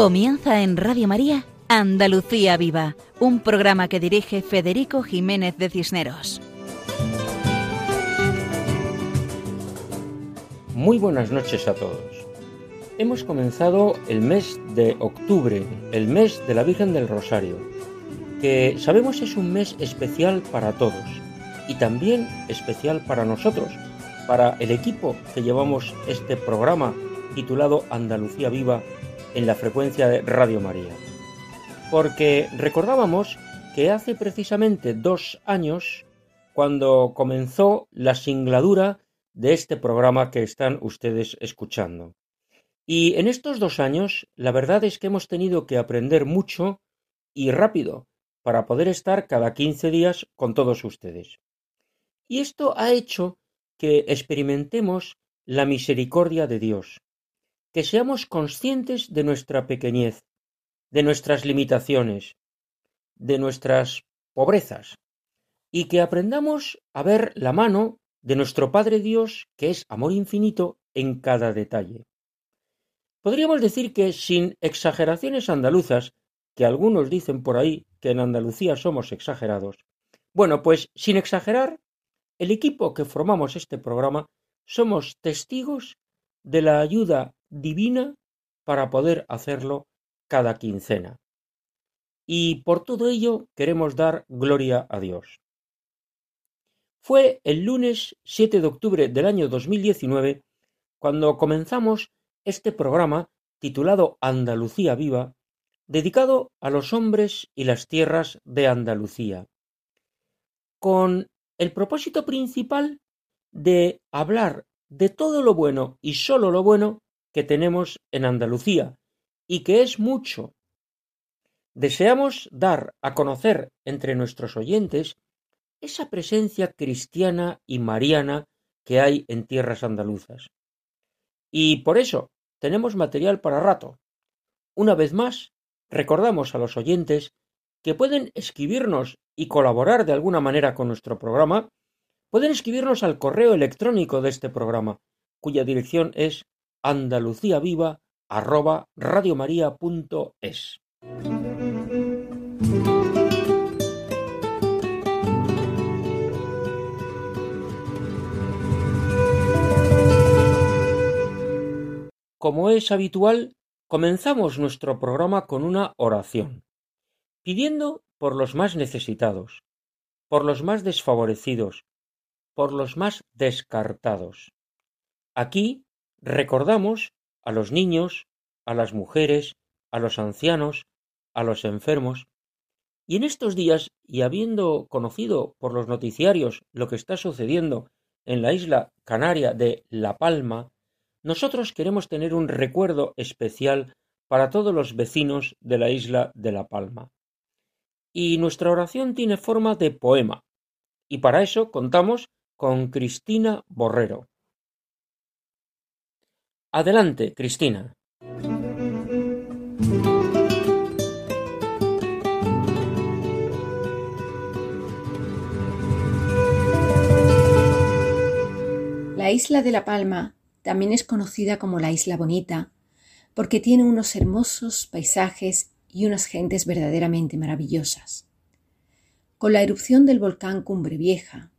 Comienza en Radio María Andalucía Viva, un programa que dirige Federico Jiménez de Cisneros. Muy buenas noches a todos. Hemos comenzado el mes de octubre, el mes de la Virgen del Rosario, que sabemos es un mes especial para todos y también especial para nosotros, para el equipo que llevamos este programa titulado Andalucía Viva en la frecuencia de Radio María. Porque recordábamos que hace precisamente dos años cuando comenzó la singladura de este programa que están ustedes escuchando. Y en estos dos años, la verdad es que hemos tenido que aprender mucho y rápido para poder estar cada 15 días con todos ustedes. Y esto ha hecho que experimentemos la misericordia de Dios, que seamos conscientes de nuestra pequeñez, de nuestras limitaciones, de nuestras pobrezas, y que aprendamos a ver la mano de nuestro Padre Dios, que es amor infinito en cada detalle. Podríamos decir que sin exageraciones andaluzas, que algunos dicen por ahí que en Andalucía somos exagerados, bueno, pues sin exagerar, el equipo que formamos este programa somos testigos de la ayuda divina para poder hacerlo cada quincena. Y por todo ello queremos dar gloria a Dios. Fue el lunes 7 de octubre del año 2019 cuando comenzamos este programa titulado Andalucía Viva, dedicado a los hombres y las tierras de Andalucía, con el propósito principal de hablar de todo lo bueno y sólo lo bueno que tenemos en Andalucía, y que es mucho. Deseamos dar a conocer entre nuestros oyentes esa presencia cristiana y mariana que hay en tierras andaluzas. Y por eso tenemos material para rato. Una vez más, recordamos a los oyentes que pueden escribirnos y colaborar de alguna manera con nuestro programa, pueden escribirnos al correo electrónico de este programa, cuya dirección es andaluciaviva@radiomaria.es. Como es habitual, comenzamos nuestro programa con una oración, pidiendo por los más necesitados, por los más desfavorecidos, por los más descartados. Aquí Recordamos a los niños, a las mujeres, a los ancianos, a los enfermos, y en estos días, y habiendo conocido por los noticiarios lo que está sucediendo en la isla canaria de La Palma, nosotros queremos tener un recuerdo especial para todos los vecinos de la isla de La Palma. Y nuestra oración tiene forma de poema, y para eso contamos con Cristina Borrero. Adelante, Cristina. La isla de La Palma también es conocida como la Isla Bonita porque tiene unos hermosos paisajes y unas gentes verdaderamente maravillosas. Con la erupción del volcán Cumbre Vieja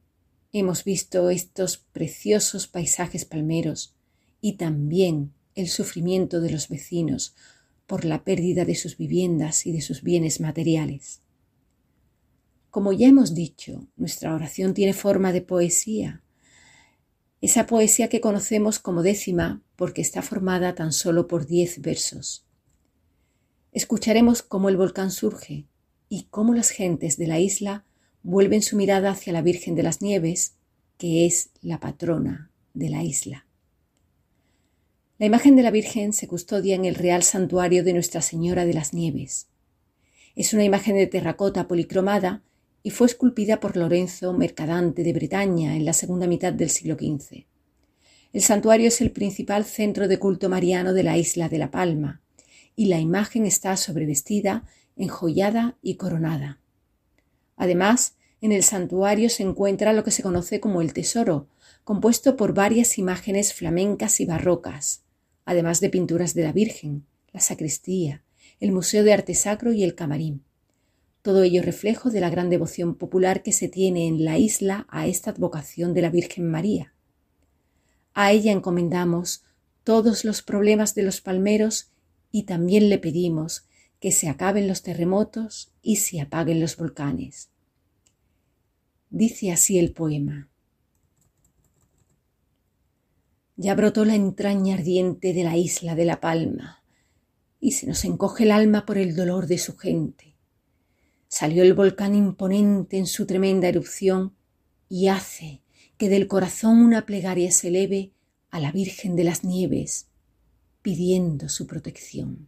hemos visto estos preciosos paisajes palmeros y también el sufrimiento de los vecinos por la pérdida de sus viviendas y de sus bienes materiales. Como ya hemos dicho, nuestra oración tiene forma de poesía, esa poesía que conocemos como décima porque está formada tan solo por diez versos. Escucharemos cómo el volcán surge y cómo las gentes de la isla vuelven su mirada hacia la Virgen de las Nieves, que es la patrona de la isla. La imagen de la Virgen se custodia en el Real Santuario de Nuestra Señora de las Nieves. Es una imagen de terracota policromada y fue esculpida por Lorenzo Mercadante de Bretaña en la segunda mitad del siglo XV. El santuario es el principal centro de culto mariano de la isla de La Palma y la imagen está sobrevestida, enjollada y coronada. Además, en el santuario se encuentra lo que se conoce como el tesoro, compuesto por varias imágenes flamencas y barrocas, además de pinturas de la Virgen, la sacristía, el Museo de Arte Sacro y el Camarín. Todo ello reflejo de la gran devoción popular que se tiene en la isla a esta advocación de la Virgen María. A ella encomendamos todos los problemas de los palmeros y también le pedimos que se acaben los terremotos y se apaguen los volcanes. Dice así el poema. Ya brotó la entraña ardiente de la isla de La Palma y se nos encoge el alma por el dolor de su gente. Salió el volcán imponente en su tremenda erupción y hace que del corazón una plegaria se eleve a la Virgen de las Nieves, pidiendo su protección.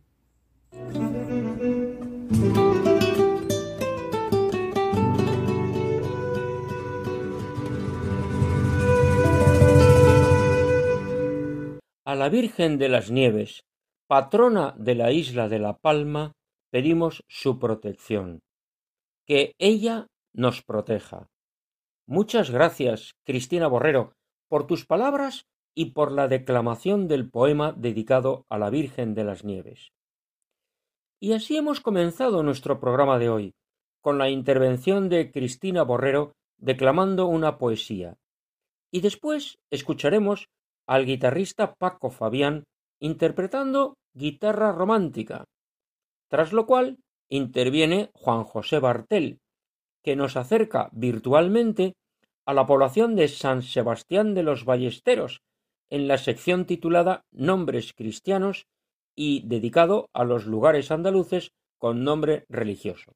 A la Virgen de las Nieves, patrona de la isla de La Palma, pedimos su protección. Que ella nos proteja. Muchas gracias, Cristina Borrero, por tus palabras y por la declamación del poema dedicado a la Virgen de las Nieves. Y así hemos comenzado nuestro programa de hoy, con la intervención de Cristina Borrero declamando una poesía. Y después escucharemos al guitarrista Paco Fabián interpretando guitarra romántica, tras lo cual interviene Juan José Bartel, que nos acerca virtualmente a la población de San Sebastián de los Ballesteros, en la sección titulada Nombres cristianos y dedicado a los lugares andaluces con nombre religioso.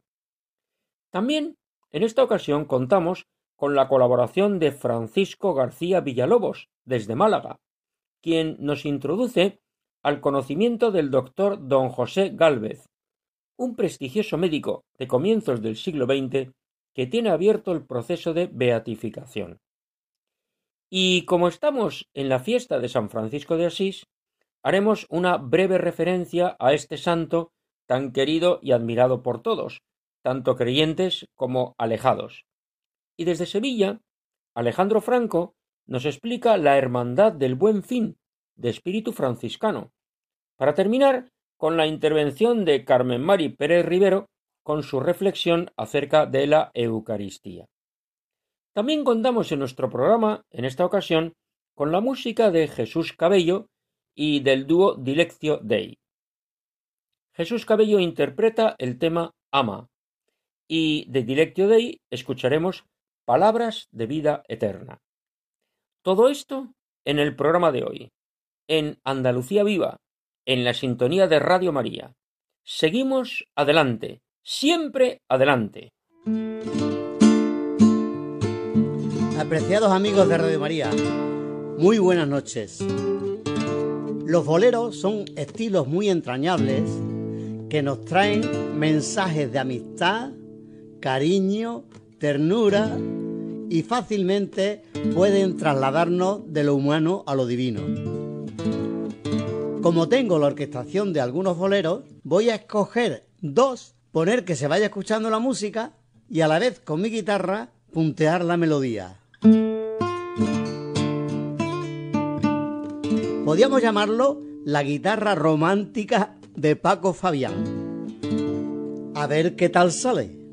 También en esta ocasión contamos con la colaboración de Francisco García Villalobos, desde Málaga, quien nos introduce al conocimiento del doctor don José Gálvez, un prestigioso médico de comienzos del siglo XX que tiene abierto el proceso de beatificación. Y como estamos en la fiesta de San Francisco de Asís, haremos una breve referencia a este santo tan querido y admirado por todos, tanto creyentes como alejados. Y desde Sevilla, Alejandro Franco nos explica la Hermandad del Buen Fin, de espíritu franciscano, para terminar con la intervención de Carmen Mari Pérez Rivero con su reflexión acerca de la Eucaristía. También contamos en nuestro programa, en esta ocasión, con la música de Jesús Cabello y del dúo Dilectio Dei. Jesús Cabello interpreta el tema Ama y de Dilectio Dei escucharemos Palabras de vida eterna. Todo esto en el programa de hoy, en Andalucía Viva, en la sintonía de Radio María. Seguimos adelante, siempre adelante. Apreciados amigos de Radio María, muy buenas noches. Los boleros son estilos muy entrañables que nos traen mensajes de amistad, cariño, ternura y fácilmente pueden trasladarnos de lo humano a lo divino. Como tengo la orquestación de algunos boleros, voy a escoger dos, poner que se vaya escuchando la música y a la vez con mi guitarra puntear la melodía. Podríamos llamarlo la guitarra romántica de Paco Fabián. A ver qué tal sale.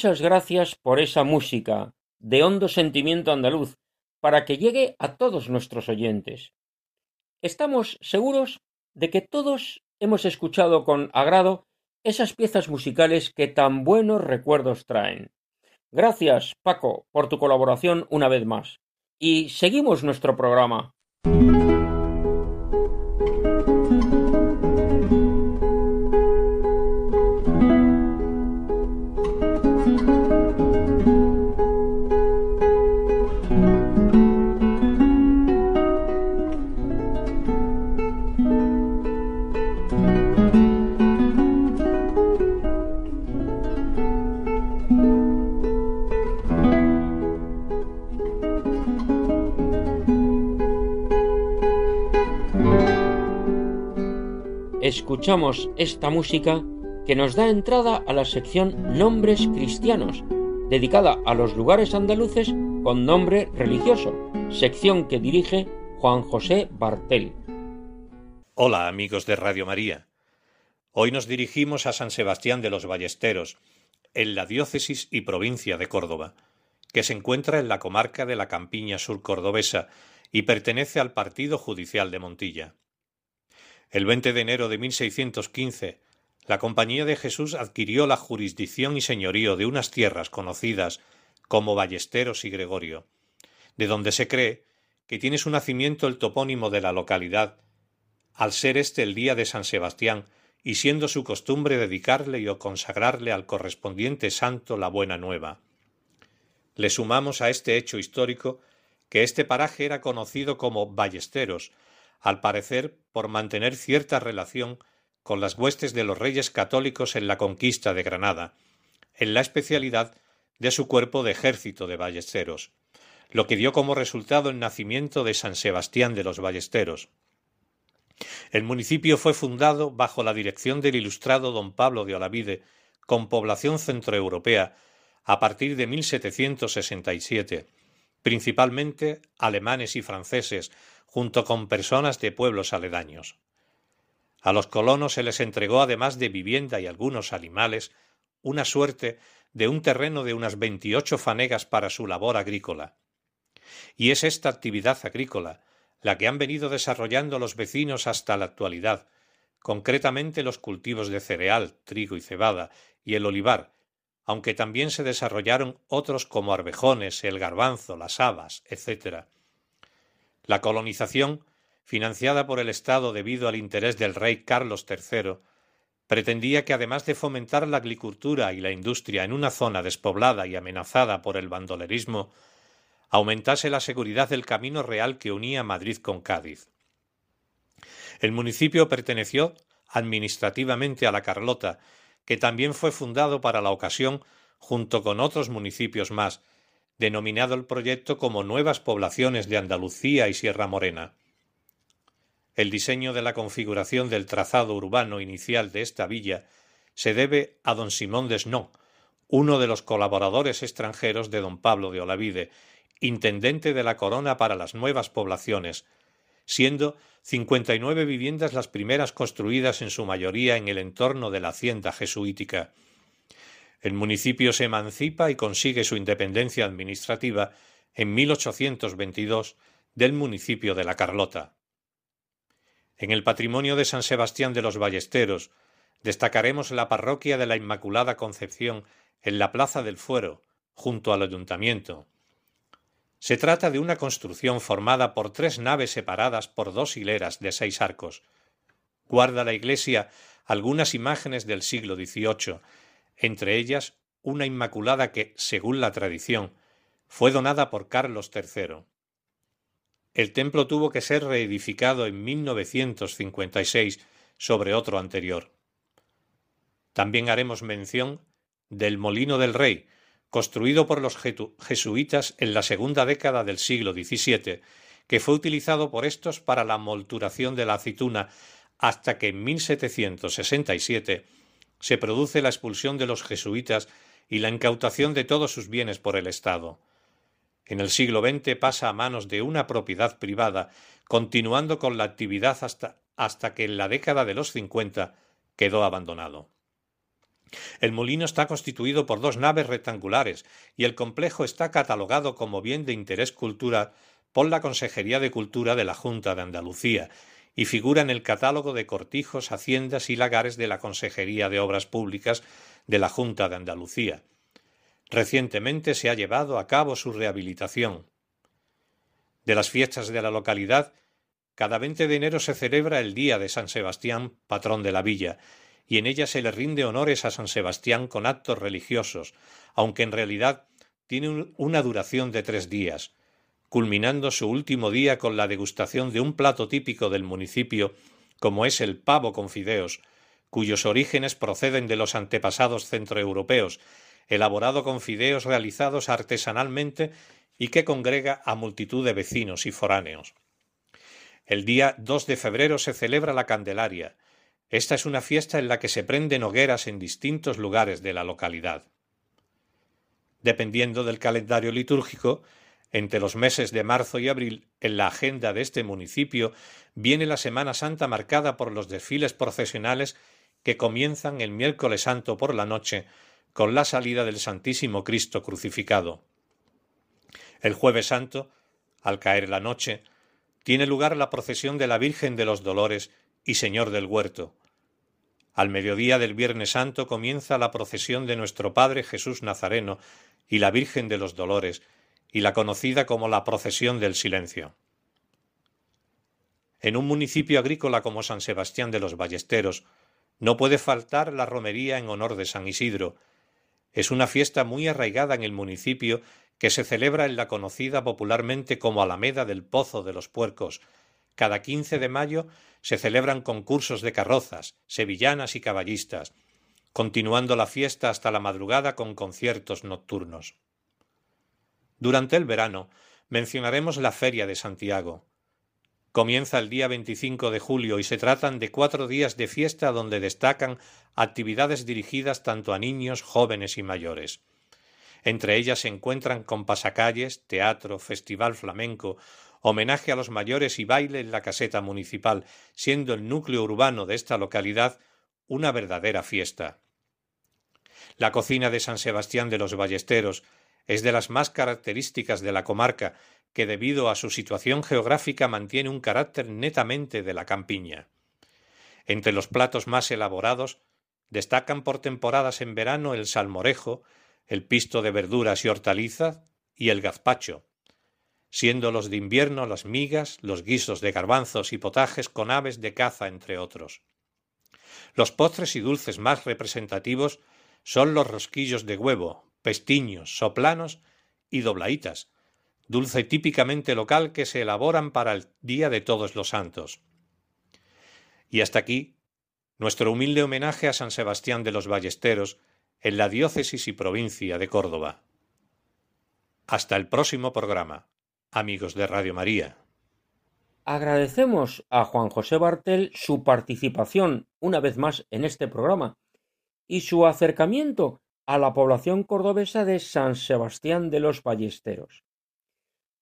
Muchas gracias por esa música de hondo sentimiento andaluz para que llegue a todos nuestros oyentes. Estamos seguros de que todos hemos escuchado con agrado esas piezas musicales que tan buenos recuerdos traen. Gracias, Paco, por tu colaboración una vez más. Y seguimos nuestro programa. Escuchamos esta música que nos da entrada a la sección Nombres Cristianos, dedicada a los lugares andaluces con nombre religioso, sección que dirige Juan José Bartel. Hola amigos de Radio María. Hoy nos dirigimos a San Sebastián de los Ballesteros, en la diócesis y provincia de Córdoba, que se encuentra en la comarca de la Campiña Sur Cordobesa y pertenece al partido judicial de Montilla. El 20 de enero de 1615, la Compañía de Jesús adquirió la jurisdicción y señorío de unas tierras conocidas como Ballesteros y Gregorio, de donde se cree que tiene su nacimiento el topónimo de la localidad, al ser este el día de San Sebastián y siendo su costumbre dedicarle o consagrarle al correspondiente santo la buena nueva. Le sumamos a este hecho histórico que este paraje era conocido como Ballesteros, al parecer por mantener cierta relación con las huestes de los reyes católicos en la conquista de Granada, en la especialidad de su cuerpo de ejército de ballesteros, lo que dio como resultado el nacimiento de San Sebastián de los Ballesteros. El municipio fue fundado bajo la dirección del ilustrado don Pablo de Olavide, con población centroeuropea, a partir de 1767, principalmente alemanes y franceses, junto con personas de pueblos aledaños. A los colonos se les entregó, además de vivienda y algunos animales, una suerte de un terreno de unas veintiocho fanegas para su labor agrícola. Y es esta actividad agrícola la que han venido desarrollando los vecinos hasta la actualidad, concretamente los cultivos de cereal, trigo y cebada, y el olivar, aunque también se desarrollaron otros como arvejones, el garbanzo, las habas, etc. La colonización, financiada por el Estado debido al interés del rey Carlos III, pretendía que además de fomentar la agricultura y la industria en una zona despoblada y amenazada por el bandolerismo, aumentase la seguridad del camino real que unía Madrid con Cádiz. El municipio perteneció administrativamente a la Carlota, que también fue fundado para la ocasión junto con otros municipios más, denominado el proyecto como Nuevas Poblaciones de Andalucía y Sierra Morena. El diseño de la configuración del trazado urbano inicial de esta villa se debe a don Simón Desnó, uno de los colaboradores extranjeros de don Pablo de Olavide, intendente de la Corona para las nuevas poblaciones, siendo cincuenta y nueve viviendas las primeras construidas en su mayoría en el entorno de la hacienda jesuítica. El municipio se emancipa y consigue su independencia administrativa en 1822 del municipio de La Carlota. En el patrimonio de San Sebastián de los Ballesteros destacaremos la parroquia de la Inmaculada Concepción en la Plaza del Fuero, junto al ayuntamiento. Se trata de una construcción formada por tres naves separadas por dos hileras de seis arcos. Guarda la iglesia algunas imágenes del siglo XVIII entre ellas una Inmaculada que, según la tradición, fue donada por Carlos III. El templo tuvo que ser reedificado en 1956 sobre otro anterior. También haremos mención del Molino del Rey, construido por los jesuitas en la segunda década del siglo XVII, que fue utilizado por estos para la molturación de la aceituna hasta que en 1767 se produce la expulsión de los jesuitas y la incautación de todos sus bienes por el Estado. En el siglo XX pasa a manos de una propiedad privada continuando con la actividad hasta, hasta que en la década de los 50 quedó abandonado. El molino está constituido por dos naves rectangulares y el complejo está catalogado como bien de interés cultural por la Consejería de Cultura de la Junta de Andalucía y figura en el catálogo de cortijos, haciendas y lagares de la Consejería de Obras Públicas de la Junta de Andalucía. Recientemente se ha llevado a cabo su rehabilitación. De las fiestas de la localidad, cada 20 de enero se celebra el Día de San Sebastián, patrón de la villa, y en ella se le rinde honores a San Sebastián con actos religiosos, aunque en realidad tiene una duración de tres días, culminando su último día con la degustación de un plato típico del municipio, como es el pavo con fideos, cuyos orígenes proceden de los antepasados centroeuropeos, elaborado con fideos realizados artesanalmente y que congrega a multitud de vecinos y foráneos. El día 2 de febrero se celebra la Candelaria. Esta es una fiesta en la que se prenden hogueras en distintos lugares de la localidad. Dependiendo del calendario litúrgico, entre los meses de marzo y abril, en la agenda de este municipio, viene la Semana Santa marcada por los desfiles procesionales que comienzan el miércoles santo por la noche con la salida del Santísimo Cristo crucificado. El jueves santo, al caer la noche, tiene lugar la procesión de la Virgen de los Dolores y Señor del Huerto. Al mediodía del Viernes Santo comienza la procesión de nuestro Padre Jesús Nazareno y la Virgen de los Dolores, y la conocida como la procesión del silencio. En un municipio agrícola como San Sebastián de los Ballesteros, no puede faltar la romería en honor de San Isidro. Es una fiesta muy arraigada en el municipio que se celebra en la conocida popularmente como Alameda del Pozo de los Puercos. Cada quince de mayo se celebran concursos de carrozas, sevillanas y caballistas, continuando la fiesta hasta la madrugada con conciertos nocturnos. Durante el verano mencionaremos la Feria de Santiago. Comienza el día 25 de julio y se tratan de cuatro días de fiesta donde destacan actividades dirigidas tanto a niños, jóvenes y mayores. Entre ellas se encuentran compasacalles, teatro, festival flamenco, homenaje a los mayores y baile en la caseta municipal, siendo el núcleo urbano de esta localidad una verdadera fiesta. La cocina de San Sebastián de los Ballesteros es de las más características de la comarca, que debido a su situación geográfica mantiene un carácter netamente de la campiña. Entre los platos más elaborados destacan por temporadas en verano el salmorejo, el pisto de verduras y hortalizas y el gazpacho, siendo los de invierno las migas, los guisos de garbanzos y potajes con aves de caza, entre otros. Los postres y dulces más representativos son los rosquillos de huevo, pestiños, soplanos y doblaitas, dulce típicamente local que se elaboran para el Día de Todos los Santos. Y hasta aquí nuestro humilde homenaje a San Sebastián de los Ballesteros en la diócesis y provincia de Córdoba. Hasta el próximo programa, amigos de Radio María. Agradecemos a Juan José Bartel su participación una vez más en este programa y su acercamiento a la población cordobesa de San Sebastián de los Ballesteros.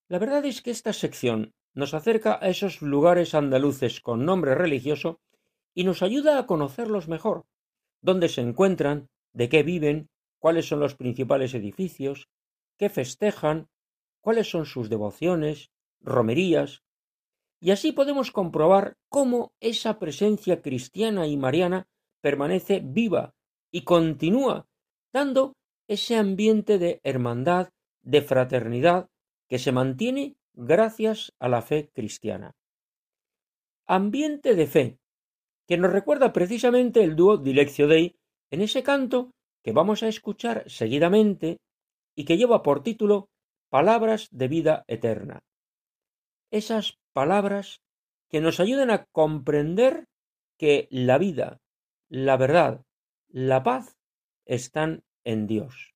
La verdad es que esta sección nos acerca a esos lugares andaluces con nombre religioso y nos ayuda a conocerlos mejor, dónde se encuentran, de qué viven, cuáles son los principales edificios, qué festejan, cuáles son sus devociones, romerías, y así podemos comprobar cómo esa presencia cristiana y mariana permanece viva y continúa dando ese ambiente de hermandad, de fraternidad, que se mantiene gracias a la fe cristiana. Ambiente de fe, que nos recuerda precisamente el dúo Dileccio Dei en ese canto que vamos a escuchar seguidamente y que lleva por título Palabras de vida eterna. Esas palabras que nos ayudan a comprender que la vida, la verdad, la paz están en Dios.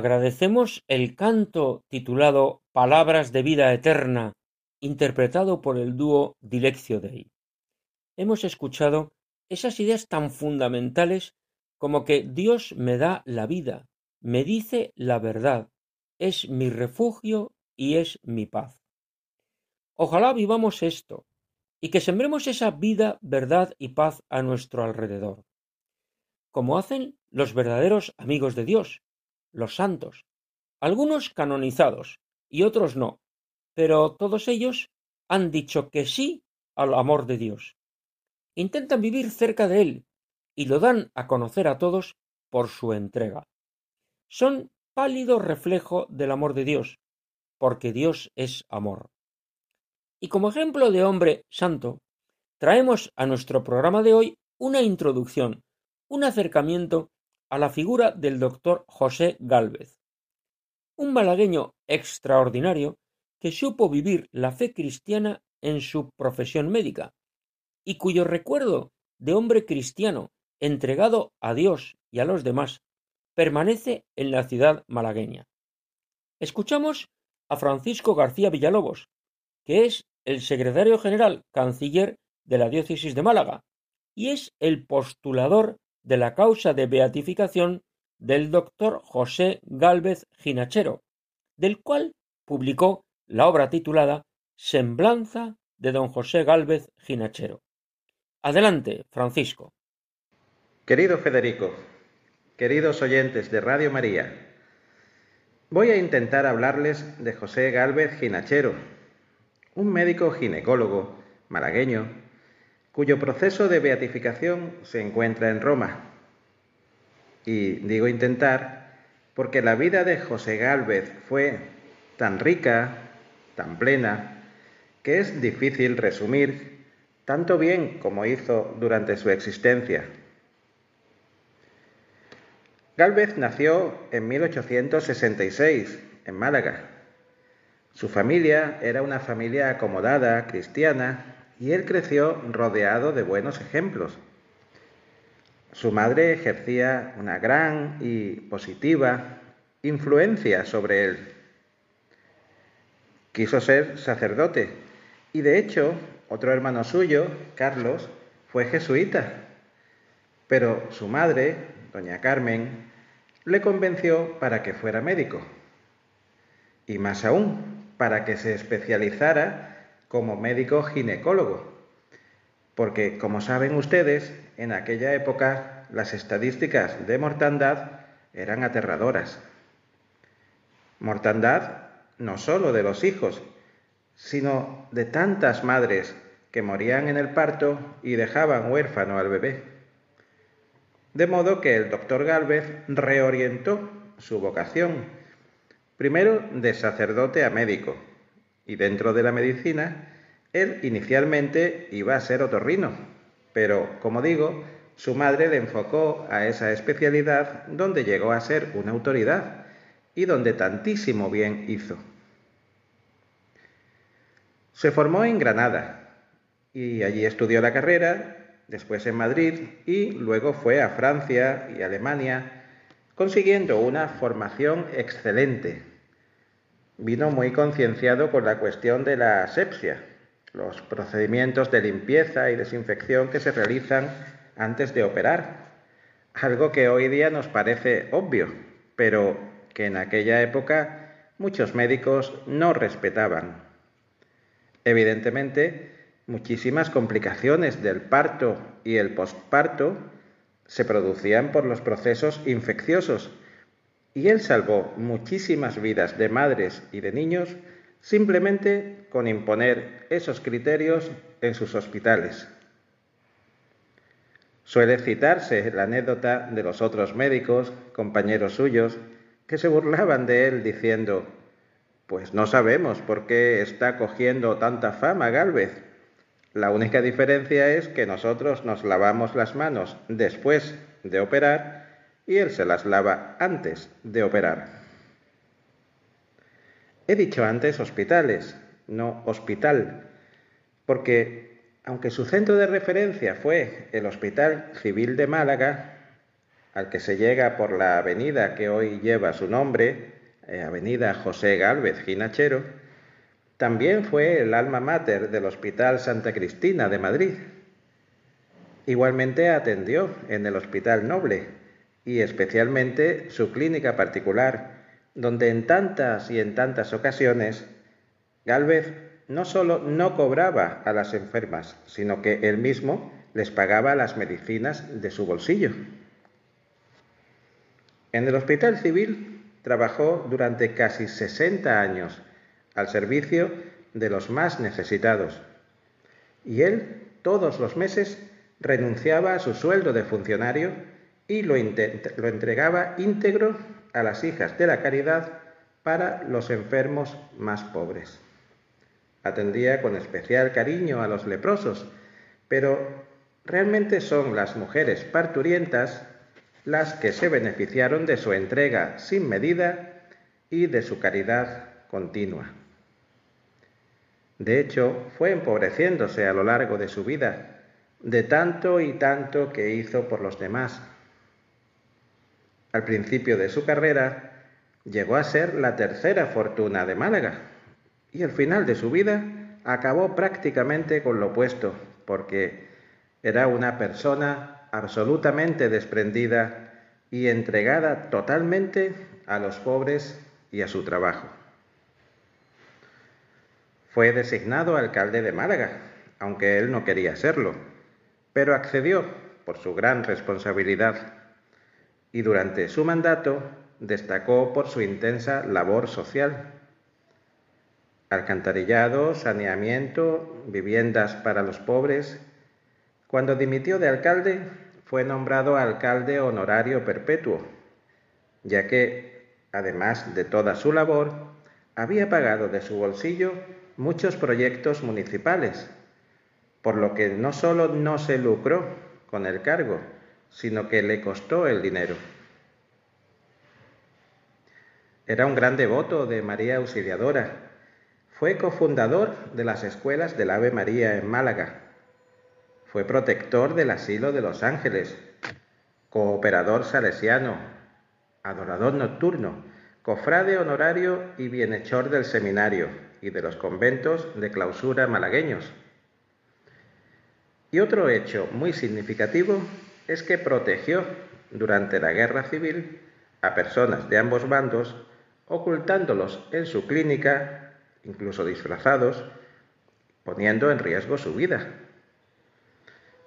Agradecemos el canto titulado Palabras de vida eterna, interpretado por el dúo Dileccio Dei. Hemos escuchado esas ideas tan fundamentales como que Dios me da la vida, me dice la verdad, es mi refugio y es mi paz. Ojalá vivamos esto y que sembremos esa vida, verdad y paz a nuestro alrededor, como hacen los verdaderos amigos de Dios, los santos, algunos canonizados y otros no, pero todos ellos han dicho que sí al amor de Dios. Intentan vivir cerca de Él y lo dan a conocer a todos por su entrega. Son pálido reflejo del amor de Dios, porque Dios es amor. Y como ejemplo de hombre santo, traemos a nuestro programa de hoy una introducción, un acercamiento a la figura del doctor José Gálvez, un malagueño extraordinario que supo vivir la fe cristiana en su profesión médica y cuyo recuerdo de hombre cristiano entregado a Dios y a los demás permanece en la ciudad malagueña. Escuchamos a Francisco García Villalobos, que es el secretario general canciller de la diócesis de Málaga y es el postulador de la causa de beatificación del doctor José Gálvez Ginachero, del cual publicó la obra titulada Semblanza de don José Gálvez Ginachero. Adelante, Francisco. Querido Federico, queridos oyentes de Radio María, voy a intentar hablarles de José Gálvez Ginachero, un médico ginecólogo malagueño cuyo proceso de beatificación se encuentra en Roma. Y digo intentar porque la vida de José Gálvez fue tan rica, tan plena, que es difícil resumir tanto bien como hizo durante su existencia. Gálvez nació en 1866 en Málaga. Su familia era una familia acomodada, cristiana, y él creció rodeado de buenos ejemplos. Su madre ejercía una gran y positiva influencia sobre él. Quiso ser sacerdote y de hecho otro hermano suyo, Carlos, fue jesuita, pero su madre, doña Carmen, le convenció para que fuera médico. Y más aún, para que se especializara como médico ginecólogo. Porque, como saben ustedes, en aquella época las estadísticas de mortandad eran aterradoras. Mortandad no solo de los hijos, sino de tantas madres que morían en el parto y dejaban huérfano al bebé. De modo que el doctor Galvez reorientó su vocación, primero de sacerdote a médico, y dentro de la medicina, él inicialmente iba a ser otorrino, pero, como digo, su madre le enfocó a esa especialidad donde llegó a ser una autoridad y donde tantísimo bien hizo. Se formó en Granada y allí estudió la carrera, después en Madrid y luego fue a Francia y Alemania, consiguiendo una formación excelente. Vino muy concienciado con la cuestión de la asepsia, los procedimientos de limpieza y desinfección que se realizan antes de operar, algo que hoy día nos parece obvio, pero que en aquella época muchos médicos no respetaban. Evidentemente, muchísimas complicaciones del parto y el posparto se producían por los procesos infecciosos y él salvó muchísimas vidas de madres y de niños simplemente con imponer esos criterios en sus hospitales. Suele citarse la anécdota de los otros médicos, compañeros suyos, que se burlaban de él diciendo, pues no sabemos por qué está cogiendo tanta fama Galvez. La única diferencia es que nosotros nos lavamos las manos después de operar y él se las lava antes de operar. He dicho antes hospitales, no hospital, porque aunque su centro de referencia fue el Hospital Civil de Málaga, al que se llega por la avenida que hoy lleva su nombre, eh, Avenida José Gálvez Ginachero, también fue el alma mater del Hospital Santa Cristina de Madrid. Igualmente atendió en el Hospital Noble y especialmente su clínica particular, donde en tantas y en tantas ocasiones Gálvez no solo no cobraba a las enfermas, sino que él mismo les pagaba las medicinas de su bolsillo. En el Hospital Civil trabajó durante casi 60 años al servicio de los más necesitados. Y él todos los meses renunciaba a su sueldo de funcionario y lo, lo, entregaba íntegro a las hijas de la caridad para los enfermos más pobres. Atendía con especial cariño a los leprosos, pero realmente son las mujeres parturientas las que se beneficiaron de su entrega sin medida y de su caridad continua. De hecho, fue empobreciéndose a lo largo de su vida, de tanto y tanto que hizo por los demás. Al principio de su carrera, llegó a ser la tercera fortuna de Málaga y al final de su vida acabó prácticamente con lo opuesto, porque era una persona absolutamente desprendida y entregada totalmente a los pobres y a su trabajo. Fue designado alcalde de Málaga, aunque él no quería serlo, pero accedió por su gran responsabilidad y durante su mandato destacó por su intensa labor social. Alcantarillado, saneamiento, viviendas para los pobres cuando dimitió de alcalde, fue nombrado alcalde honorario perpetuo, ya que, además de toda su labor, había pagado de su bolsillo muchos proyectos municipales, por lo que no solo no se lucró con el cargo, sino que le costó el dinero. Era un gran devoto de María Auxiliadora. Fue cofundador de las escuelas del Ave María en Málaga fue protector del asilo de los ángeles, cooperador salesiano, adorador nocturno, cofrade honorario y bienhechor del seminario y de los conventos de clausura malagueños. Y otro hecho muy significativo es que protegió durante la guerra civil a personas de ambos bandos, ocultándolos en su clínica incluso disfrazados, poniendo en riesgo su vida.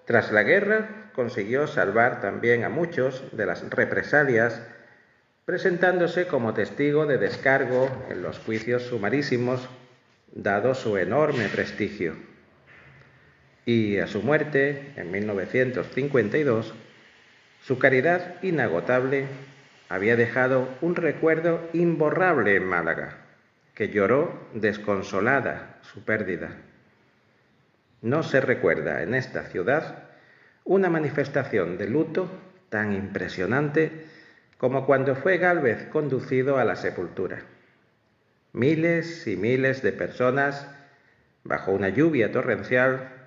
Tras la guerra consiguió salvar también a muchos de las represalias, presentándose como testigo de descargo en los juicios sumarísimos, dado su enorme prestigio. Y a su muerte, en 1952, su caridad inagotable había dejado un recuerdo imborrable en Málaga, que lloró desconsolada su pérdida. No se recuerda en esta ciudad una manifestación de luto tan impresionante como cuando fue Gálvez conducido a la sepultura. Miles y miles de personas, bajo una lluvia torrencial,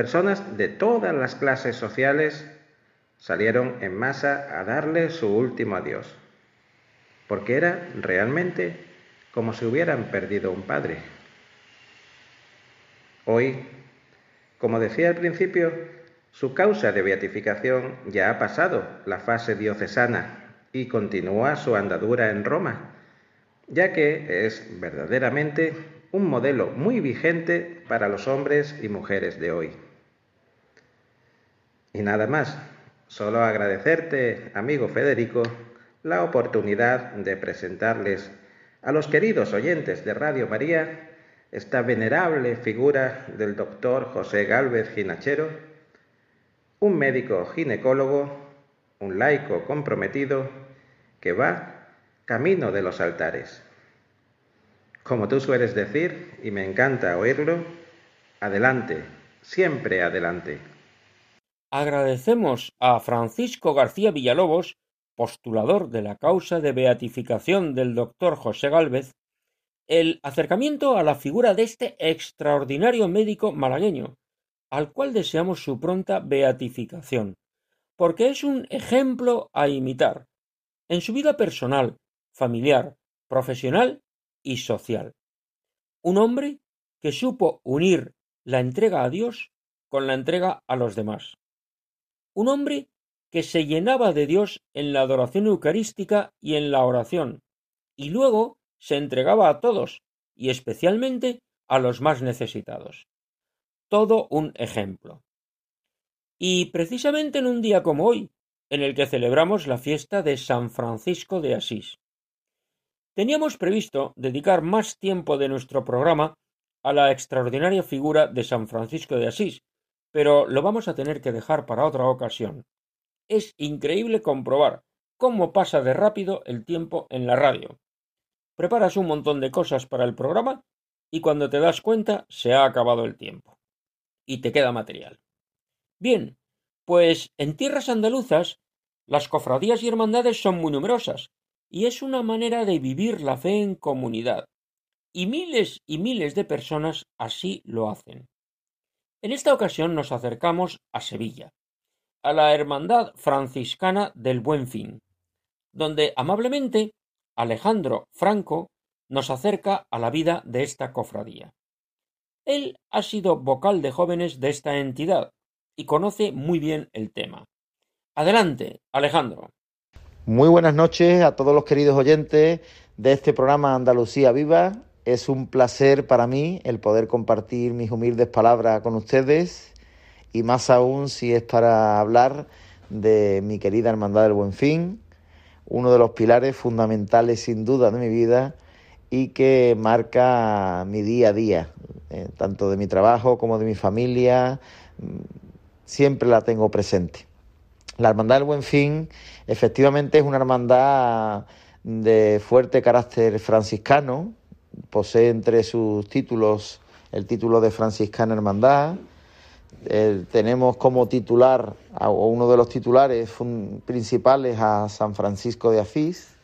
personas de todas las clases sociales, salieron en masa a darle su último adiós, porque era realmente como si hubieran perdido un padre. Hoy, como decía al principio, su causa de beatificación ya ha pasado la fase diocesana y continúa su andadura en Roma, ya que es verdaderamente un modelo muy vigente para los hombres y mujeres de hoy. Y nada más, solo agradecerte, amigo Federico, la oportunidad de presentarles a los queridos oyentes de Radio María esta venerable figura del doctor José Gálvez Ginachero, un médico ginecólogo, un laico comprometido que va camino de los altares. Como tú sueles decir, y me encanta oírlo, adelante, siempre adelante. Agradecemos a Francisco García Villalobos, postulador de la causa de beatificación del doctor José Gálvez, el acercamiento a la figura de este extraordinario médico malagueño, al cual deseamos su pronta beatificación, porque es un ejemplo a imitar en su vida personal, familiar, profesional y social. Un hombre que supo unir la entrega a Dios con la entrega a los demás. Un hombre que se llenaba de Dios en la adoración eucarística y en la oración, y luego se entregaba a todos, y especialmente a los más necesitados. Todo un ejemplo. Y precisamente en un día como hoy, en el que celebramos la fiesta de San Francisco de Asís. Teníamos previsto dedicar más tiempo de nuestro programa a la extraordinaria figura de San Francisco de Asís, pero lo vamos a tener que dejar para otra ocasión. Es increíble comprobar cómo pasa de rápido el tiempo en la radio. Preparas un montón de cosas para el programa y cuando te das cuenta se ha acabado el tiempo. Y te queda material. Bien, pues en tierras andaluzas las cofradías y hermandades son muy numerosas y es una manera de vivir la fe en comunidad. Y miles y miles de personas así lo hacen. En esta ocasión nos acercamos a Sevilla, a la Hermandad Franciscana del Buen Fin, donde amablemente Alejandro Franco nos acerca a la vida de esta cofradía. Él ha sido vocal de jóvenes de esta entidad y conoce muy bien el tema. Adelante, Alejandro. Muy buenas noches a todos los queridos oyentes de este programa Andalucía Viva. Es un placer para mí el poder compartir mis humildes palabras con ustedes y más aún si es para hablar de mi querida Hermandad del Buen Fin, uno de los pilares fundamentales sin duda de mi vida y que marca mi día a día, eh, tanto de mi trabajo como de mi familia, mm, siempre la tengo presente. La Hermandad del Buen Fin efectivamente es una hermandad de fuerte carácter franciscano, posee entre sus títulos el título de franciscana hermandad, eh, tenemos como titular, o uno de los titulares principales a San Francisco de Asís.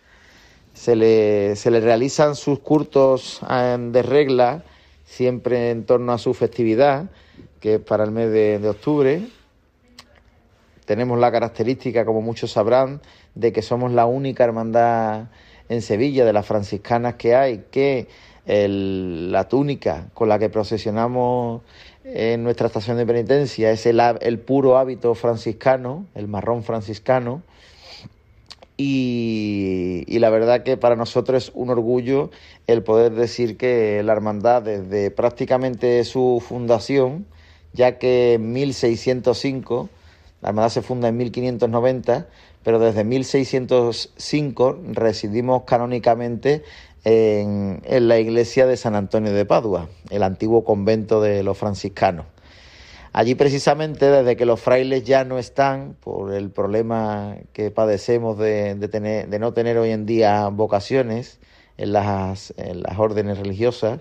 Se le, se le realizan sus cultos eh, de regla siempre en torno a su festividad, que es para el mes de, octubre. Tenemos la característica, como muchos sabrán, de que somos la única hermandad en Sevilla de las franciscanas que hay, que la túnica con la que procesionamos en nuestra estación de penitencia es el, el puro hábito franciscano, el marrón franciscano, y, y, la verdad que para nosotros es un orgullo el poder decir que la hermandad desde prácticamente su fundación, ya que en 1605, la hermandad se funda en 1590, pero desde 1605 residimos canónicamente en, la iglesia de San Antonio de Padua, el antiguo convento de los franciscanos. Allí precisamente desde que los frailes ya no están por el problema que padecemos de, tener, de no tener hoy en día vocaciones en las, en las órdenes religiosas,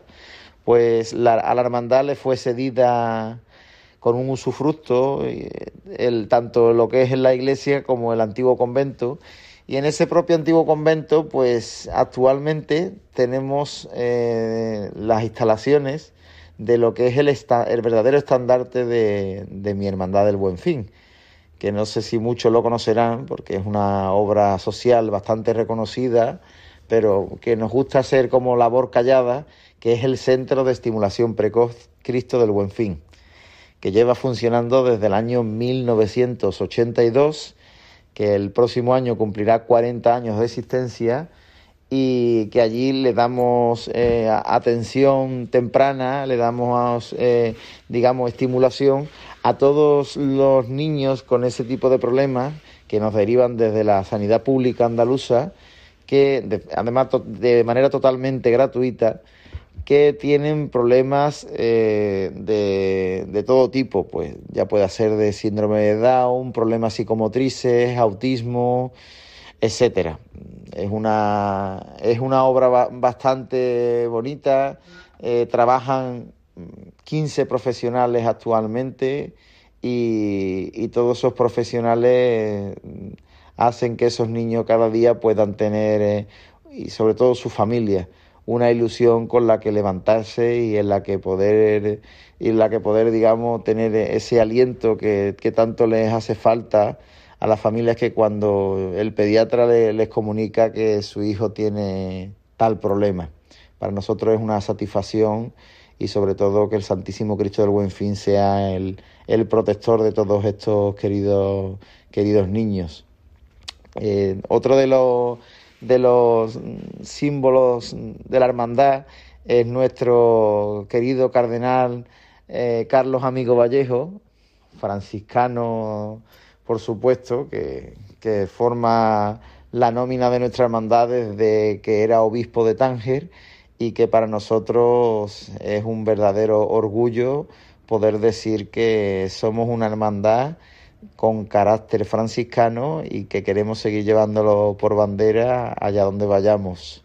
pues la, a la hermandad le fue cedida con un usufructo, el, tanto lo que es en la iglesia como el antiguo convento. Y en ese propio antiguo convento, pues actualmente tenemos eh, las instalaciones de lo que es el, el verdadero estandarte de, de, mi Hermandad del Buen Fin, que no sé si muchos lo conocerán porque es una obra social bastante reconocida, pero que nos gusta ser como labor callada, que es el Centro de Estimulación Precoz Cristo del Buen Fin, que lleva funcionando desde el año 1982, que el próximo año cumplirá 40 años de existencia y que allí le damos eh, atención temprana, le damos, eh, digamos, estimulación a todos los niños con ese tipo de problemas que nos derivan desde la sanidad pública andaluza, que además de manera totalmente gratuita, que tienen problemas eh, de, de, todo tipo, pues. Ya puede ser de síndrome de Down, problemas psicomotrices, autismo, etcétera. Es una, es una obra bastante bonita, eh, trabajan 15 profesionales actualmente y, todos esos profesionales hacen que esos niños cada día puedan tener, eh, y sobre todo su familia, una ilusión con la que levantarse y en la que poder, y en la que poder digamos, tener ese aliento que, que tanto les hace falta a las familias que cuando el pediatra les comunica que su hijo tiene tal problema. Para nosotros es una satisfacción y sobre todo que el Santísimo Cristo del Buen Fin sea el, protector de todos estos queridos, queridos niños. Eh, otro de los, de los símbolos de la hermandad es nuestro querido cardenal eh, Carlos Amigo Vallejo, franciscano por supuesto, que, forma la nómina de nuestra hermandad desde que era obispo de Tánger y que para nosotros es un verdadero orgullo poder decir que somos una hermandad con carácter franciscano y que queremos seguir llevándolo por bandera allá donde vayamos.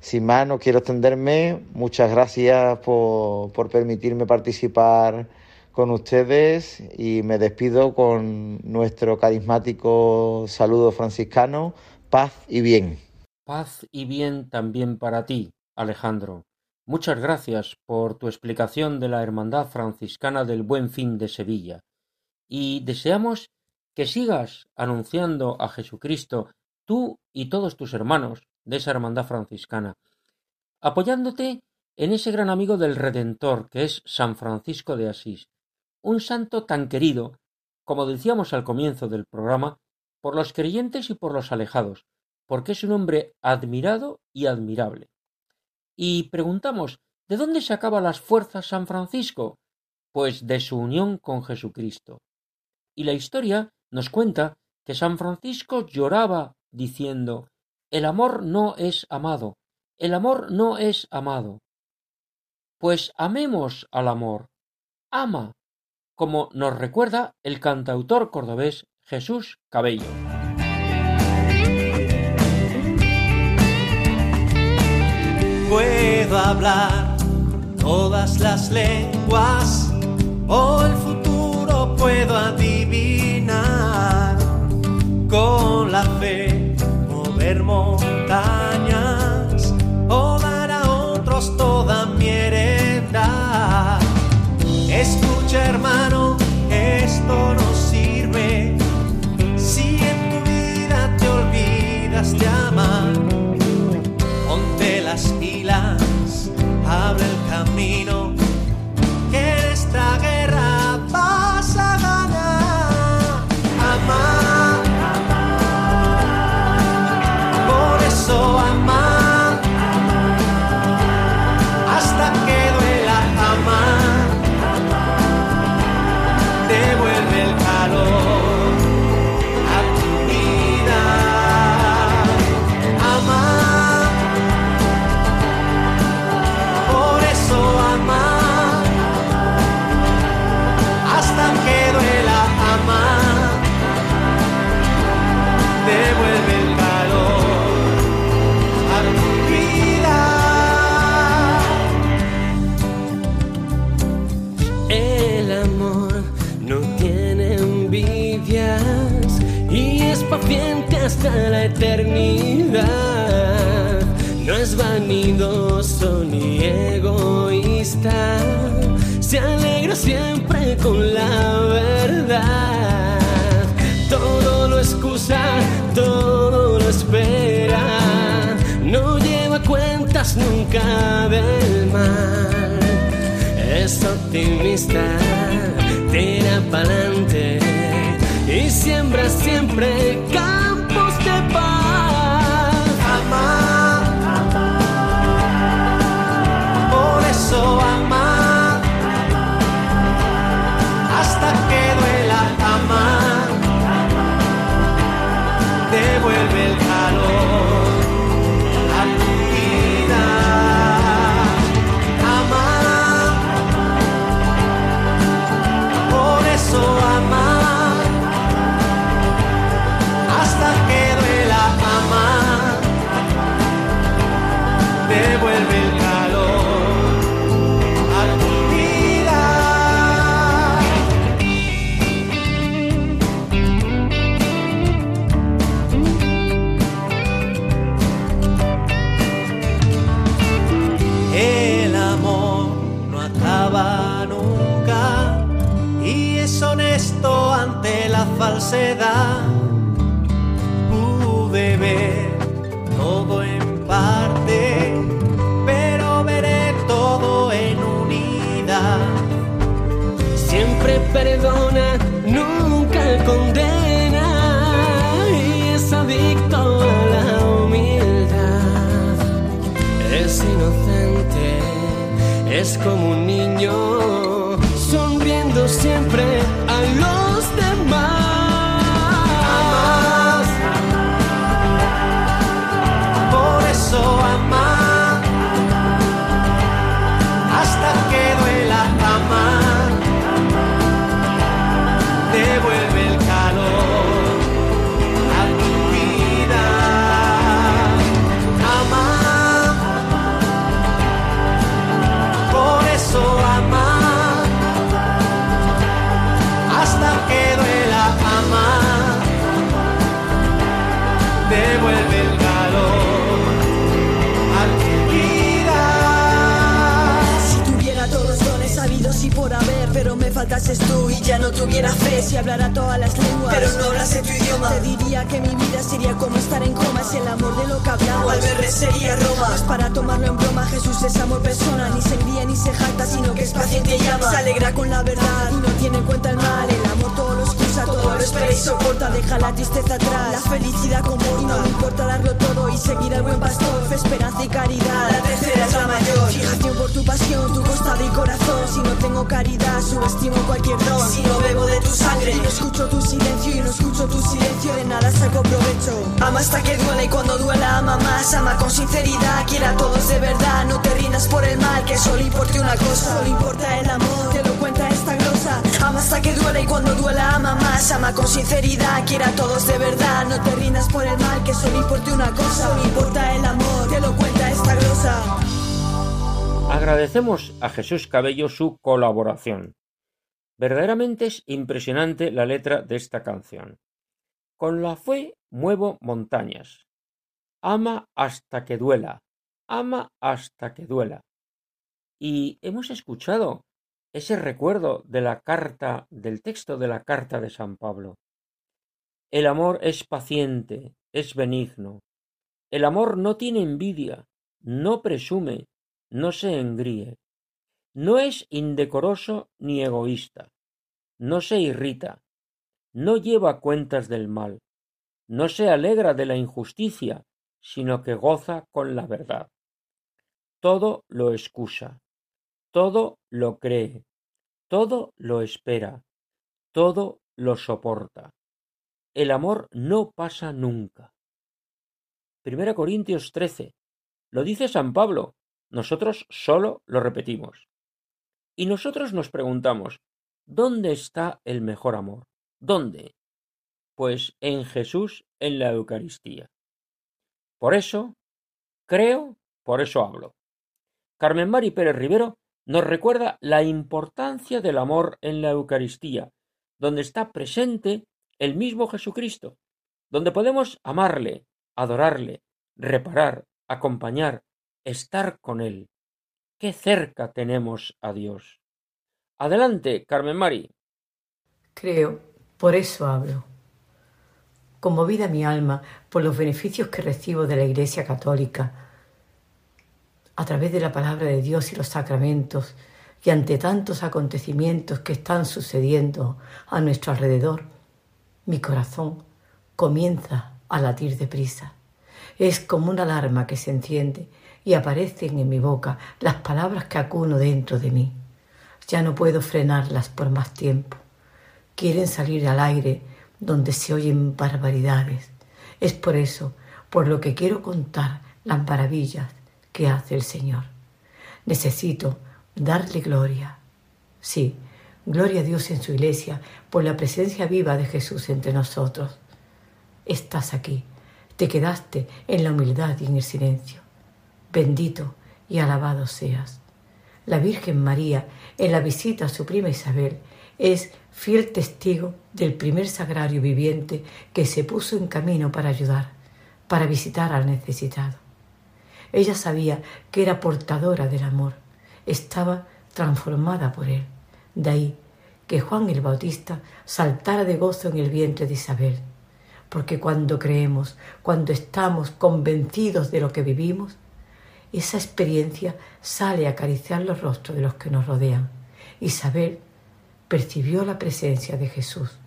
Sin más, no quiero extenderme. Muchas gracias por, por permitirme participar con ustedes y me despido con nuestro carismático saludo franciscano, paz y bien. Paz y bien también para ti, Alejandro. Muchas gracias por tu explicación de la Hermandad Franciscana del Buen Fin de Sevilla. Y deseamos que sigas anunciando a Jesucristo, tú y todos tus hermanos de esa Hermandad Franciscana, apoyándote en ese gran amigo del Redentor que es San Francisco de Asís, un santo tan querido, como decíamos al comienzo del programa, por los creyentes y por los alejados, porque es un hombre admirado y admirable. Y preguntamos, ¿de dónde sacaba las fuerzas San Francisco? Pues de su unión con Jesucristo. Y la historia nos cuenta que San Francisco lloraba diciendo, el amor no es amado, el amor no es amado. Pues amemos al amor, ama, como nos recuerda el cantautor cordobés Jesús Cabello. Puedo hablar todas las lenguas, o el futuro puedo adivinar con la fe, mover montañas o dar a otros toda mi heredad. Escucha, hermano, esto no sirve si en tu vida te olvidas de amar. Ponte las pilas, abre el camino, se alegra siempre con la verdad. Todo lo excusa, todo lo espera, no lleva cuentas nunca del mal. Es optimista, tira pa'lante y siembra siempre como un niño, sonriendo siempre faltases tú y ya no tuviera fe. Si hablara todas las lenguas, pero no hablase tu idioma, te diría que mi vida sería como estar en coma. Es el amor de lo que hablamos. Al sería Roma. No es para tomarlo en broma, Jesús es amor persona. Ni se envía ni se jacta, sino que es paciente y llama. Se alegra con la verdad y no tiene en cuenta el mal. Espera y soporta. Deja la tristeza atrás, la felicidad comporta. Y no importa darlo todo y seguir al buen pastor. Fe, esperanza y caridad. La tercera es la mayor. Fijación por tu pasión, tu costado y corazón. Si no tengo caridad, subestimo cualquier don. Si no bebo de tu sangre, y no escucho tu silencio y no escucho tu silencio, de nada saco provecho. Ama hasta que duele y cuando duela ama más. Ama con sinceridad, quiera a todos de verdad. No te rindas por el mal, que solo importe una cosa. Solo importa el amor, te lo cuenta esta. Ama hasta que duele y cuando duela ama más. Ama con sinceridad, quiera a todos de verdad. No te rindas por el mal, que solo importe una cosa. Solo importa el amor, te lo cuenta esta glosa. Agradecemos a Jesús Cabello su colaboración. Verdaderamente es impresionante la letra de esta canción. Con la fe muevo montañas. Ama hasta que duela. Ama hasta que duela. Y hemos escuchado ese recuerdo de la carta, del texto de la carta de San Pablo. El amor es paciente, es benigno. El amor no tiene envidia, no presume, no se engríe. No es indecoroso ni egoísta. No se irrita. No lleva cuentas del mal. No se alegra de la injusticia, sino que goza con la verdad. Todo lo excusa. Todo lo cree. Todo lo espera. Todo lo soporta. El amor no pasa nunca. Primera Corintios 13. Lo dice San Pablo. Nosotros solo lo repetimos. Y nosotros nos preguntamos, ¿dónde está el mejor amor? ¿Dónde? Pues en Jesús en la Eucaristía. Por eso, creo, por eso hablo. Carmen Mari Pérez Rivero nos recuerda la importancia del amor en la Eucaristía, donde está presente el mismo Jesucristo, donde podemos amarle, adorarle, reparar, acompañar, estar con Él. Qué cerca tenemos a Dios. Adelante, Carmen Mari. Creo, por eso hablo. Conmovida mi alma por los beneficios que recibo de la Iglesia Católica, a través de la palabra de Dios y los sacramentos, y ante tantos acontecimientos que están sucediendo a nuestro alrededor, mi corazón comienza a latir deprisa. Es como una alarma que se enciende y aparecen en mi boca las palabras que acuno dentro de mí. Ya no puedo frenarlas por más tiempo. Quieren salir al aire donde se oyen barbaridades. Es por eso por lo que quiero contar las maravillas que hace el Señor. Necesito darle gloria. Sí, gloria a Dios en su iglesia por la presencia viva de Jesús entre nosotros. Estás aquí, te quedaste en la humildad y en el silencio. Bendito y alabado seas. La Virgen María, en la visita a su prima Isabel, es fiel testigo del primer sagrario viviente que se puso en camino para ayudar, para visitar al necesitado. Ella sabía que era portadora del amor, estaba transformada por él. De ahí que Juan el Bautista saltara de gozo en el vientre de Isabel, porque cuando creemos, cuando estamos convencidos de lo que vivimos, esa experiencia sale a acariciar los rostros de los que nos rodean. Isabel percibió la presencia de Jesús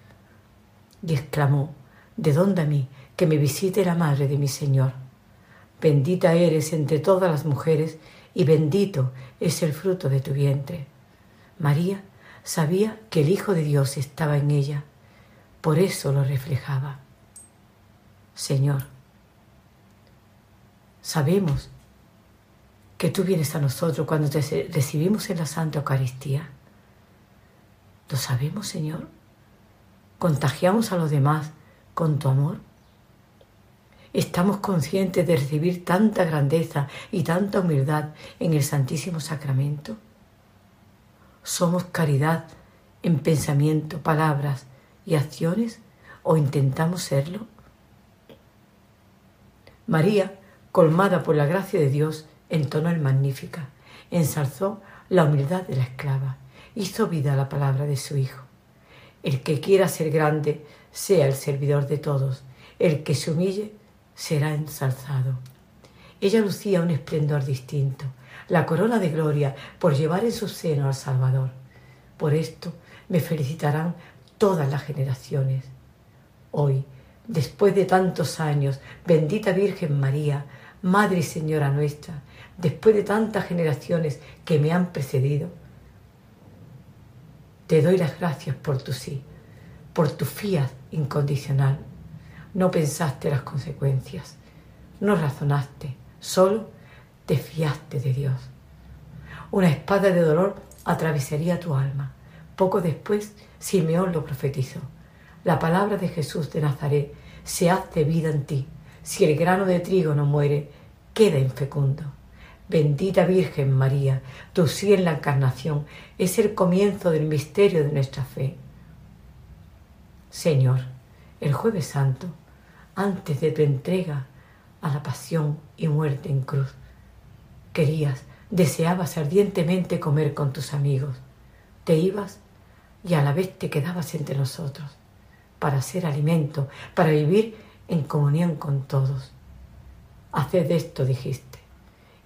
y exclamó, ¿de dónde a mí que me visite la madre de mi Señor? Bendita eres entre todas las mujeres y bendito es el fruto de tu vientre. María sabía que el Hijo de Dios estaba en ella, por eso lo reflejaba. Señor, sabemos que tú vienes a nosotros cuando te recibimos en la Santa Eucaristía. ¿Lo sabemos, Señor? ¿Contagiamos a los demás con tu amor? Estamos conscientes de recibir tanta grandeza y tanta humildad en el Santísimo Sacramento? ¿Somos caridad en pensamiento, palabras y acciones o intentamos serlo? María, colmada por la gracia de Dios, entonó el Magnífica, ensalzó la humildad de la esclava, hizo vida la palabra de su Hijo. El que quiera ser grande, sea el servidor de todos. El que se humille, será ensalzado. Ella lucía un esplendor distinto, la corona de gloria por llevar en su seno al Salvador. Por esto me felicitarán todas las generaciones. Hoy, después de tantos años, bendita Virgen María, Madre y Señora nuestra, después de tantas generaciones que me han precedido, te doy las gracias por tu sí, por tu fiat incondicional no pensaste las consecuencias, no razonaste, solo te fiaste de Dios. Una espada de dolor atravesaría tu alma. Poco después, Simeón lo profetizó. La palabra de Jesús de Nazaret se hace vida en ti. Si el grano de trigo no muere, queda infecundo. Bendita Virgen María, tu sí en la encarnación es el comienzo del misterio de nuestra fe. Señor, el jueves santo antes de tu entrega a la pasión y muerte en cruz. Querías, deseabas ardientemente comer con tus amigos. Te ibas y a la vez te quedabas entre nosotros, para ser alimento, para vivir en comunión con todos. Haced esto, dijiste.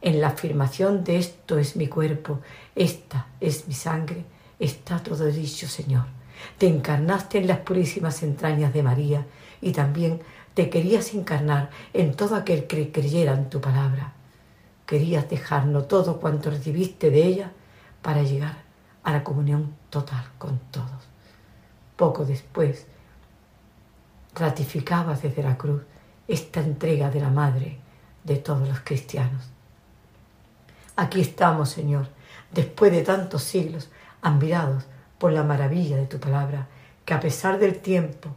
En la afirmación de esto es mi cuerpo, esta es mi sangre, está todo dicho, Señor. Te encarnaste en las purísimas entrañas de María y también te querías encarnar en todo aquel que creyera en tu palabra. Querías dejarnos todo cuanto recibiste de ella para llegar a la comunión total con todos. Poco después, ratificabas desde la cruz esta entrega de la Madre de todos los cristianos. Aquí estamos, Señor, después de tantos siglos, admirados por la maravilla de tu palabra, que a pesar del tiempo,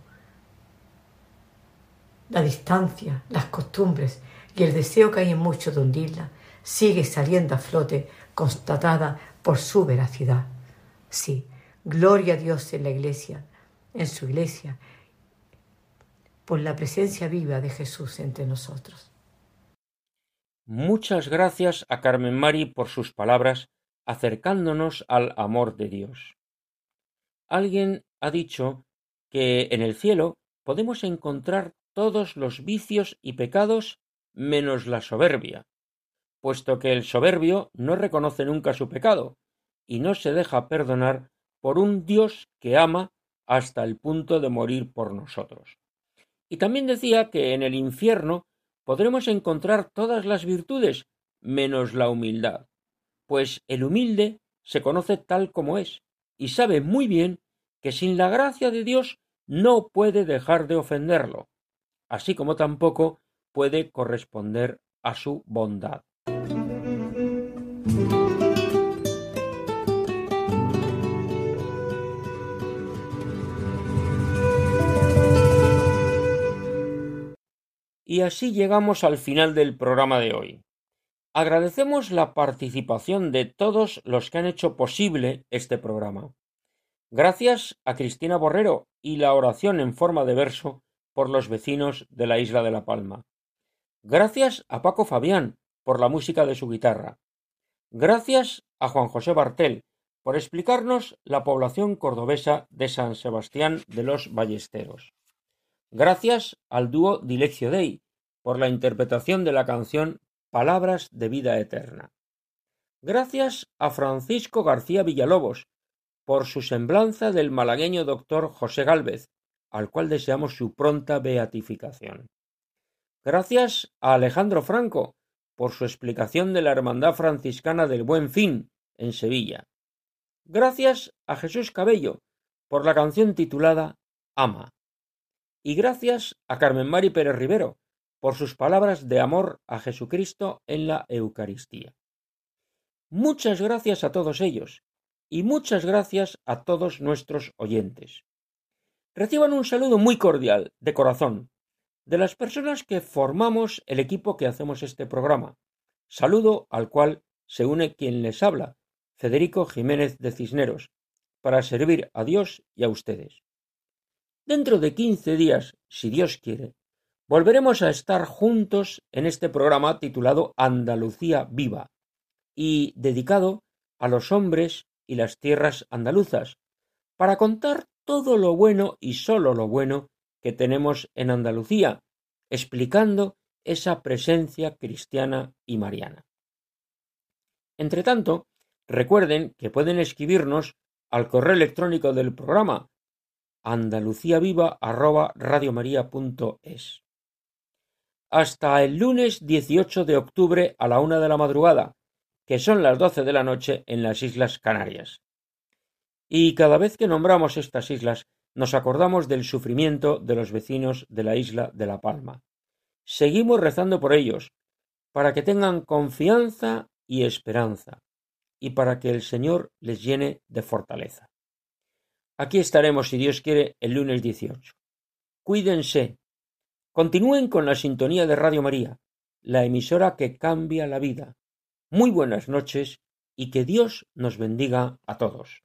la distancia, las costumbres y el deseo que hay en muchos de hundirla sigue saliendo a flote constatada por su veracidad. Sí, gloria a Dios en la iglesia, en su iglesia, por la presencia viva de Jesús entre nosotros. Muchas gracias a Carmen Mari por sus palabras acercándonos al amor de Dios. Alguien ha dicho que en el cielo podemos encontrar todos los vicios y pecados menos la soberbia, puesto que el soberbio no reconoce nunca su pecado y no se deja perdonar por un Dios que ama hasta el punto de morir por nosotros. Y también decía que en el infierno podremos encontrar todas las virtudes menos la humildad, pues el humilde se conoce tal como es y sabe muy bien que sin la gracia de Dios no puede dejar de ofenderlo, así como tampoco puede corresponder a su bondad. Y así llegamos al final del programa de hoy. Agradecemos la participación de todos los que han hecho posible este programa. Gracias a Cristina Borrero y la oración en forma de verso por los vecinos de la isla de La Palma. Gracias a Paco Fabián por la música de su guitarra. Gracias a Juan José Bartel por explicarnos la población cordobesa de San Sebastián de los Ballesteros. Gracias al dúo Dileccio Dei por la interpretación de la canción Palabras de Vida Eterna. Gracias a Francisco García Villalobos por su semblanza del malagueño doctor José Gálvez, al cual deseamos su pronta beatificación. Gracias a Alejandro Franco por su explicación de la Hermandad Franciscana del Buen Fin en Sevilla. Gracias a Jesús Cabello por la canción titulada Ama. Y gracias a Carmen Mari Pérez Rivero por sus palabras de amor a Jesucristo en la Eucaristía. Muchas gracias a todos ellos y muchas gracias a todos nuestros oyentes. Reciban un saludo muy cordial, de corazón, de las personas que formamos el equipo que hacemos este programa, saludo al cual se une quien les habla, Federico Jiménez de Cisneros, para servir a Dios y a ustedes. Dentro de quince días, si Dios quiere, volveremos a estar juntos en este programa titulado Andalucía Viva y dedicado a los hombres y las tierras andaluzas, para contar todo lo bueno y sólo lo bueno que tenemos en Andalucía, explicando esa presencia cristiana y mariana. Entretanto, recuerden que pueden escribirnos al correo electrónico del programa andaluciaviva@radiomaria.es. Hasta el lunes 18 de octubre a la una de la madrugada, que son las doce de la noche en las Islas Canarias. Y cada vez que nombramos estas islas, nos acordamos del sufrimiento de los vecinos de la isla de La Palma. Seguimos rezando por ellos, para que tengan confianza y esperanza, y para que el Señor les llene de fortaleza. Aquí estaremos, si Dios quiere, el lunes 18. Cuídense. Continúen con la sintonía de Radio María, la emisora que cambia la vida. Muy buenas noches y que Dios nos bendiga a todos.